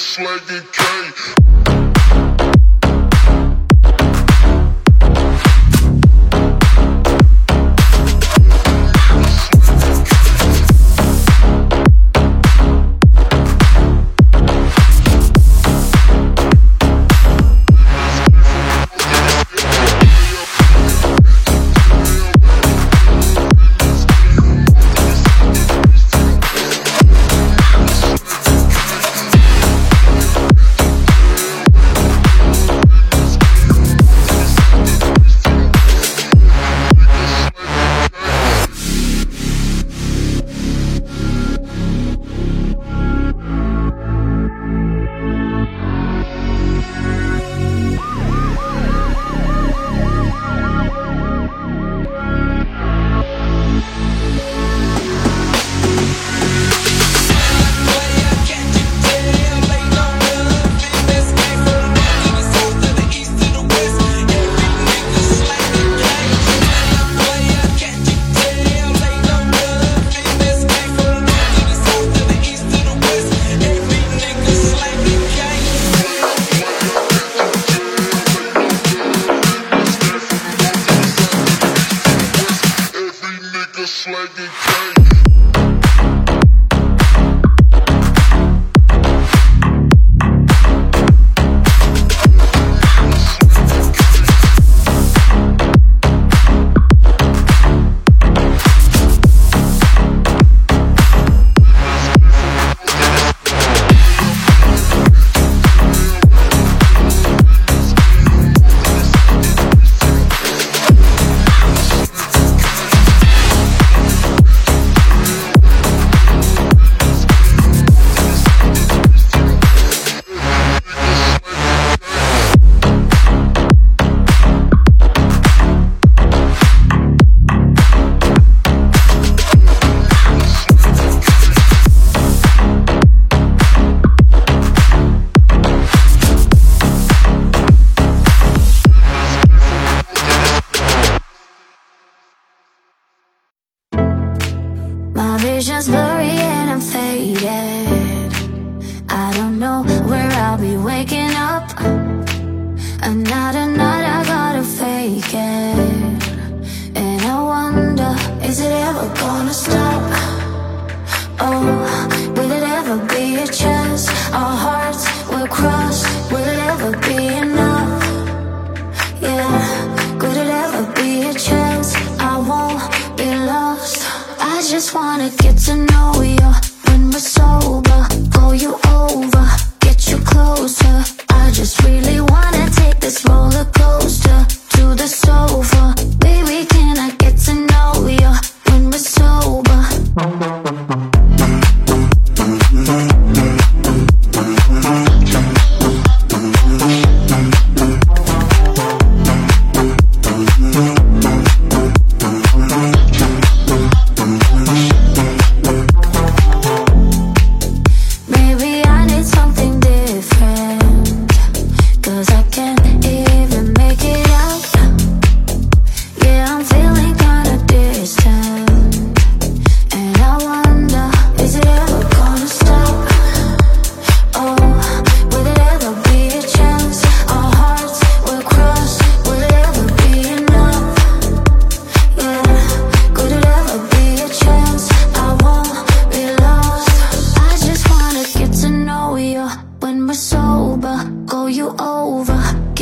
slanging K. Every nigga slanging K. vision's blurry and I'm faded. I don't know where I'll be waking up. Another night I gotta fake it. And I wonder, is it ever gonna stop? Oh, will it ever be a chance? Our hearts will cross. Will it ever be enough? Just wanna get to know you when we're sober. Go you over, get you closer. I just really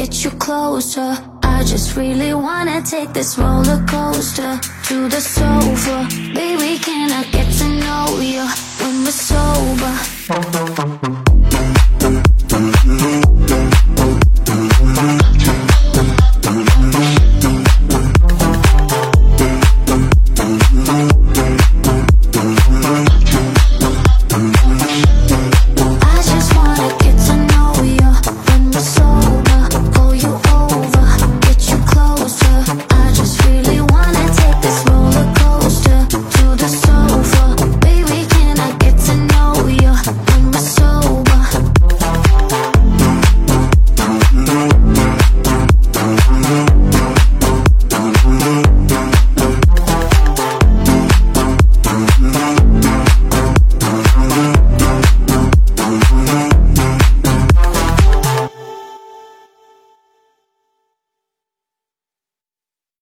get you closer. I just really wanna take this roller coaster to the sofa. Baby, can I get to know you when we're sober?